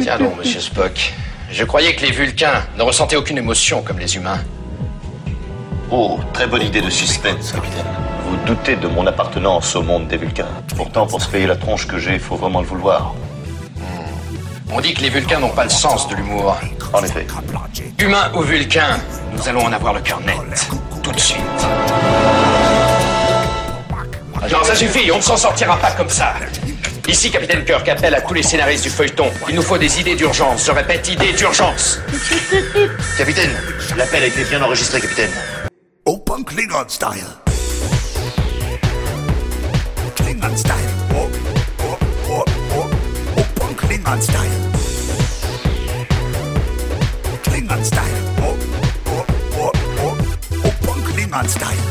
Tiens donc, monsieur Spock. Je croyais que les Vulcains ne ressentaient aucune émotion comme les humains. Oh, très bonne idée de suspense, capitaine. Vous doutez de mon appartenance au monde des Vulcains. Pourtant, pour se payer la tronche que j'ai, il faut vraiment le vouloir. On dit que les Vulcains n'ont pas le sens de l'humour. En effet. Humains ou Vulcains, nous allons en avoir le cœur net. Tout de suite. Non, ça suffit, on ne s'en sortira pas comme ça. Ici, Capitaine Kirk appelle à tous les scénaristes du feuilleton. Il nous faut des idées d'urgence. Je répète, idées d'urgence. capitaine, l'appel a été bien enregistré, capitaine. Open Klingon style. Style. Open Klingon style. Style. Open Klingon style.